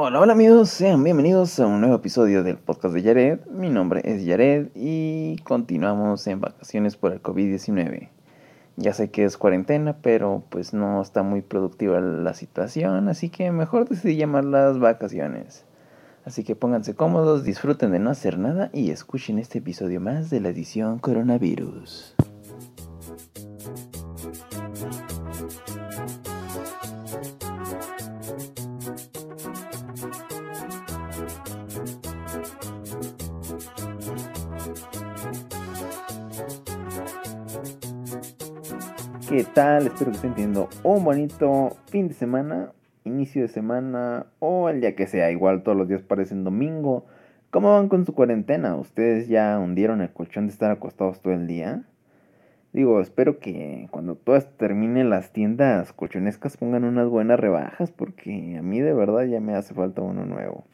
Hola, hola amigos, sean bienvenidos a un nuevo episodio del podcast de Yared. Mi nombre es Yared y continuamos en vacaciones por el COVID-19. Ya sé que es cuarentena, pero pues no está muy productiva la situación, así que mejor decidí llamarlas vacaciones. Así que pónganse cómodos, disfruten de no hacer nada y escuchen este episodio más de la edición Coronavirus. ¿Qué tal? Espero que estén teniendo un bonito fin de semana, inicio de semana o el día que sea. Igual todos los días parecen domingo. ¿Cómo van con su cuarentena? ¿Ustedes ya hundieron el colchón de estar acostados todo el día? Digo, espero que cuando todo esto termine las tiendas colchonescas pongan unas buenas rebajas porque a mí de verdad ya me hace falta uno nuevo.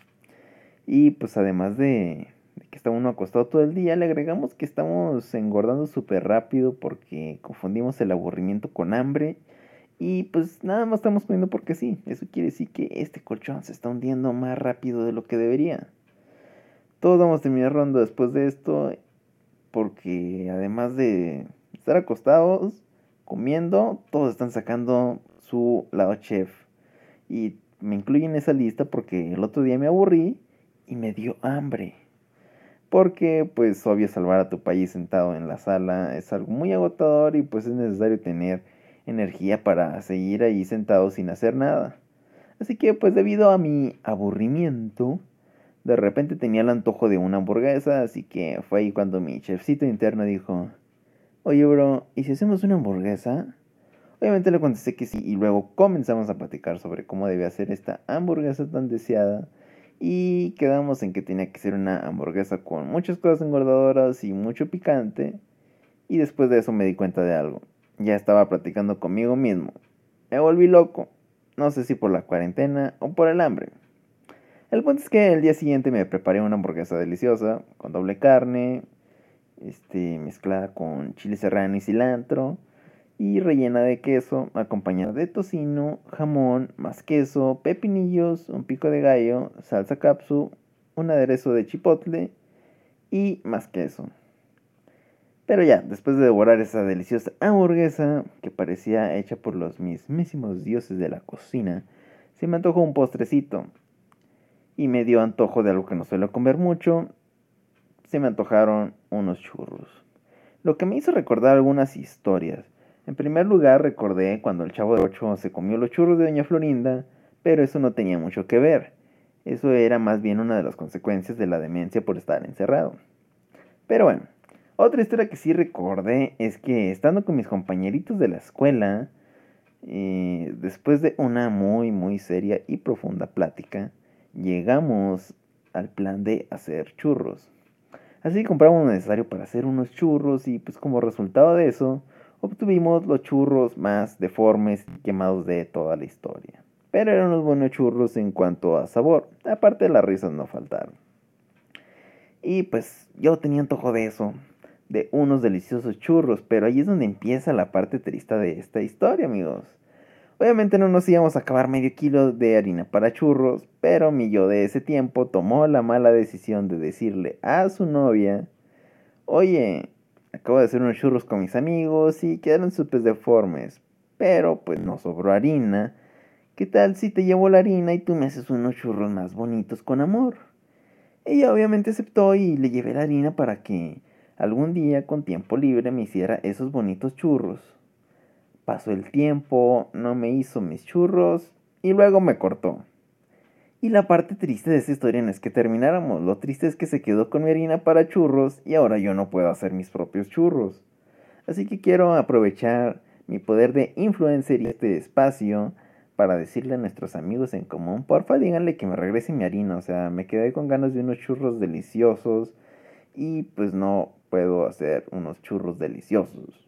Y pues además de que está uno acostado todo el día, le agregamos que estamos engordando súper rápido porque confundimos el aburrimiento con hambre. Y pues nada más estamos comiendo porque sí. Eso quiere decir que este colchón se está hundiendo más rápido de lo que debería. Todos vamos a terminar rodando después de esto. Porque además de estar acostados, comiendo, todos están sacando su lado chef. Y me incluyen en esa lista porque el otro día me aburrí y me dio hambre porque pues obvio salvar a tu país sentado en la sala es algo muy agotador y pues es necesario tener energía para seguir ahí sentado sin hacer nada. Así que pues debido a mi aburrimiento, de repente tenía el antojo de una hamburguesa, así que fue ahí cuando mi chefcito interno dijo, oye bro, ¿y si hacemos una hamburguesa? Obviamente le contesté que sí y luego comenzamos a platicar sobre cómo debe hacer esta hamburguesa tan deseada y quedamos en que tenía que ser una hamburguesa con muchas cosas engordadoras y mucho picante. Y después de eso me di cuenta de algo. Ya estaba platicando conmigo mismo. Me volví loco. No sé si por la cuarentena o por el hambre. El punto es que el día siguiente me preparé una hamburguesa deliciosa con doble carne, este, mezclada con chile serrano y cilantro y rellena de queso, acompañada de tocino, jamón, más queso, pepinillos, un pico de gallo, salsa capsu, un aderezo de chipotle y más queso. Pero ya, después de devorar esa deliciosa hamburguesa que parecía hecha por los mismísimos dioses de la cocina, se me antojó un postrecito. Y me dio antojo de algo que no suelo comer mucho. Se me antojaron unos churros. Lo que me hizo recordar algunas historias. En primer lugar, recordé cuando el chavo de 8 se comió los churros de Doña Florinda, pero eso no tenía mucho que ver. Eso era más bien una de las consecuencias de la demencia por estar encerrado. Pero bueno, otra historia que sí recordé es que estando con mis compañeritos de la escuela, eh, después de una muy muy seria y profunda plática, llegamos al plan de hacer churros. Así compramos lo necesario para hacer unos churros y pues como resultado de eso, obtuvimos los churros más deformes y quemados de toda la historia. Pero eran unos buenos churros en cuanto a sabor, aparte las risas no faltaron. Y pues yo tenía antojo de eso, de unos deliciosos churros, pero ahí es donde empieza la parte triste de esta historia, amigos. Obviamente no nos íbamos a acabar medio kilo de harina para churros, pero mi yo de ese tiempo tomó la mala decisión de decirle a su novia, oye, Acabo de hacer unos churros con mis amigos y quedaron súper deformes. Pero pues no sobró harina. ¿Qué tal si te llevo la harina y tú me haces unos churros más bonitos con amor? Ella obviamente aceptó y le llevé la harina para que algún día con tiempo libre me hiciera esos bonitos churros. Pasó el tiempo, no me hizo mis churros y luego me cortó. Y la parte triste de esta historia no es que termináramos, lo triste es que se quedó con mi harina para churros y ahora yo no puedo hacer mis propios churros. Así que quiero aprovechar mi poder de influencer y este espacio para decirle a nuestros amigos en común, porfa díganle que me regrese mi harina, o sea, me quedé con ganas de unos churros deliciosos y pues no puedo hacer unos churros deliciosos.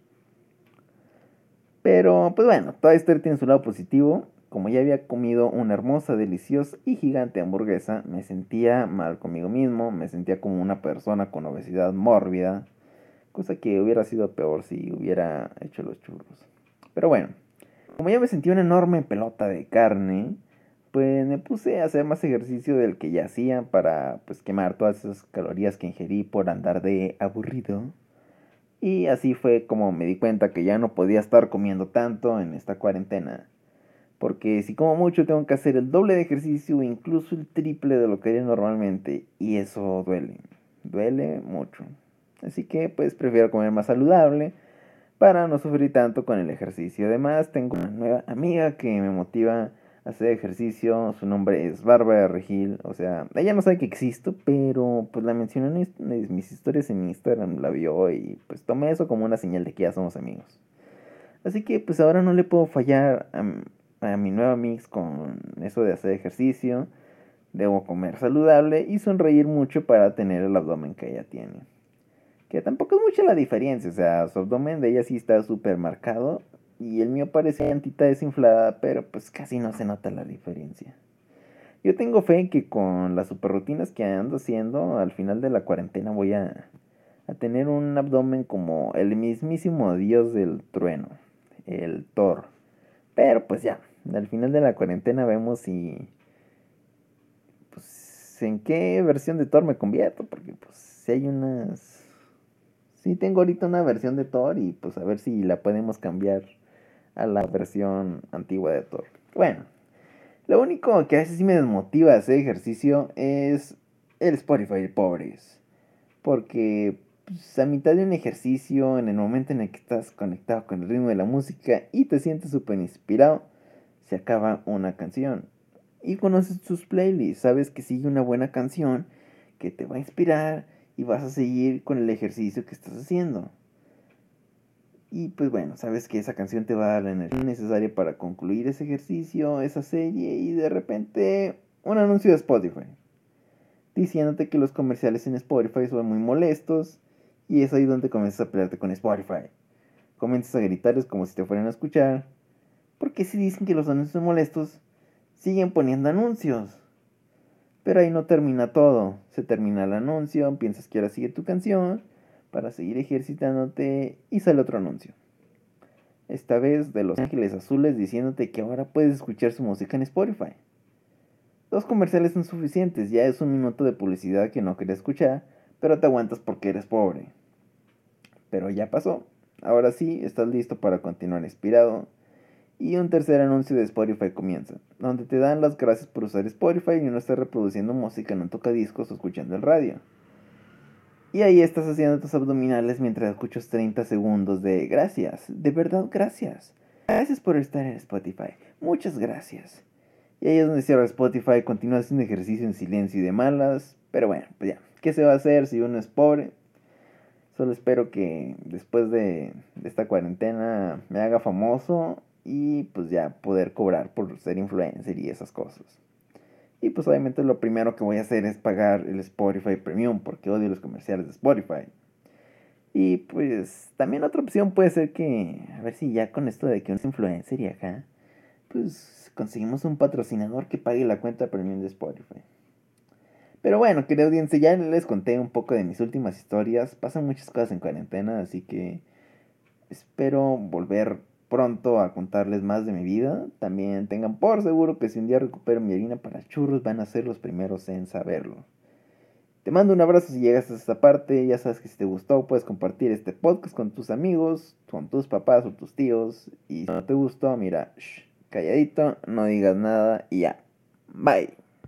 Pero pues bueno, toda historia tiene su lado positivo como ya había comido una hermosa, deliciosa y gigante hamburguesa, me sentía mal conmigo mismo, me sentía como una persona con obesidad mórbida, cosa que hubiera sido peor si hubiera hecho los churros. Pero bueno, como ya me sentía una enorme pelota de carne, pues me puse a hacer más ejercicio del que ya hacía para pues quemar todas esas calorías que ingerí por andar de aburrido. Y así fue como me di cuenta que ya no podía estar comiendo tanto en esta cuarentena. Porque si como mucho tengo que hacer el doble de ejercicio incluso el triple de lo que haría normalmente. Y eso duele. Duele mucho. Así que pues prefiero comer más saludable para no sufrir tanto con el ejercicio. Además tengo una nueva amiga que me motiva a hacer ejercicio. Su nombre es Bárbara Regil. O sea, ella no sabe que existo, pero pues la mencionó en mis historias en Instagram, la vio y pues tomé eso como una señal de que ya somos amigos. Así que pues ahora no le puedo fallar a, a mi nueva mix con eso de hacer ejercicio. Debo comer saludable y sonreír mucho para tener el abdomen que ella tiene. Que tampoco es mucha la diferencia, o sea, su abdomen de ella sí está súper marcado y el mío parece antita desinflada, pero pues casi no se nota la diferencia. Yo tengo fe que con las super rutinas que ando haciendo, al final de la cuarentena voy a, a tener un abdomen como el mismísimo dios del trueno, el Thor. Pero pues ya, al final de la cuarentena vemos si... Pues en qué versión de Thor me convierto, porque pues si hay unas... Sí tengo ahorita una versión de Thor y pues a ver si la podemos cambiar a la versión antigua de Thor. Bueno, lo único que a veces sí me desmotiva hacer ejercicio es el Spotify pobres. Porque pues, a mitad de un ejercicio, en el momento en el que estás conectado con el ritmo de la música y te sientes súper inspirado, se acaba una canción. Y conoces tus playlists, sabes que sigue una buena canción que te va a inspirar y vas a seguir con el ejercicio que estás haciendo. Y pues bueno, sabes que esa canción te va a dar la energía necesaria para concluir ese ejercicio, esa serie y de repente un anuncio de Spotify. Diciéndote que los comerciales en Spotify son muy molestos y es ahí donde comienzas a pelearte con Spotify. Comienzas a gritarles como si te fueran a escuchar porque si dicen que los anuncios son molestos, siguen poniendo anuncios. Pero ahí no termina todo. Se termina el anuncio, piensas que ahora sigue tu canción para seguir ejercitándote y sale otro anuncio. Esta vez de Los Ángeles Azules diciéndote que ahora puedes escuchar su música en Spotify. Dos comerciales son suficientes, ya es un minuto de publicidad que no quería escuchar, pero te aguantas porque eres pobre. Pero ya pasó. Ahora sí, estás listo para continuar inspirado y un tercer anuncio de Spotify comienza, donde te dan las gracias por usar Spotify y no estar reproduciendo música en un tocadiscos o escuchando el radio. Y ahí estás haciendo tus abdominales mientras escuchas 30 segundos de gracias, de verdad gracias. Gracias por estar en Spotify, muchas gracias. Y ahí es donde cierra Spotify, continúa haciendo ejercicio en silencio y de malas. Pero bueno, pues ya, ¿qué se va a hacer si uno es pobre? Solo espero que después de, esta cuarentena me haga famoso y pues ya poder cobrar por ser influencer y esas cosas. Y pues obviamente lo primero que voy a hacer es pagar el Spotify Premium porque odio los comerciales de Spotify. Y pues también otra opción puede ser que, a ver si ya con esto de que uno es influencer y acá, pues conseguimos un patrocinador que pague la cuenta premium de Spotify. Pero bueno, querida audiencia, ya les conté un poco de mis últimas historias. Pasan muchas cosas en cuarentena, así que espero volver pronto a contarles más de mi vida. También tengan por seguro que si un día recupero mi harina para churros van a ser los primeros en saberlo. Te mando un abrazo si llegas a esta parte. Ya sabes que si te gustó puedes compartir este podcast con tus amigos, con tus papás o tus tíos. Y si no te gustó, mira, calladito, no digas nada y ya. Bye.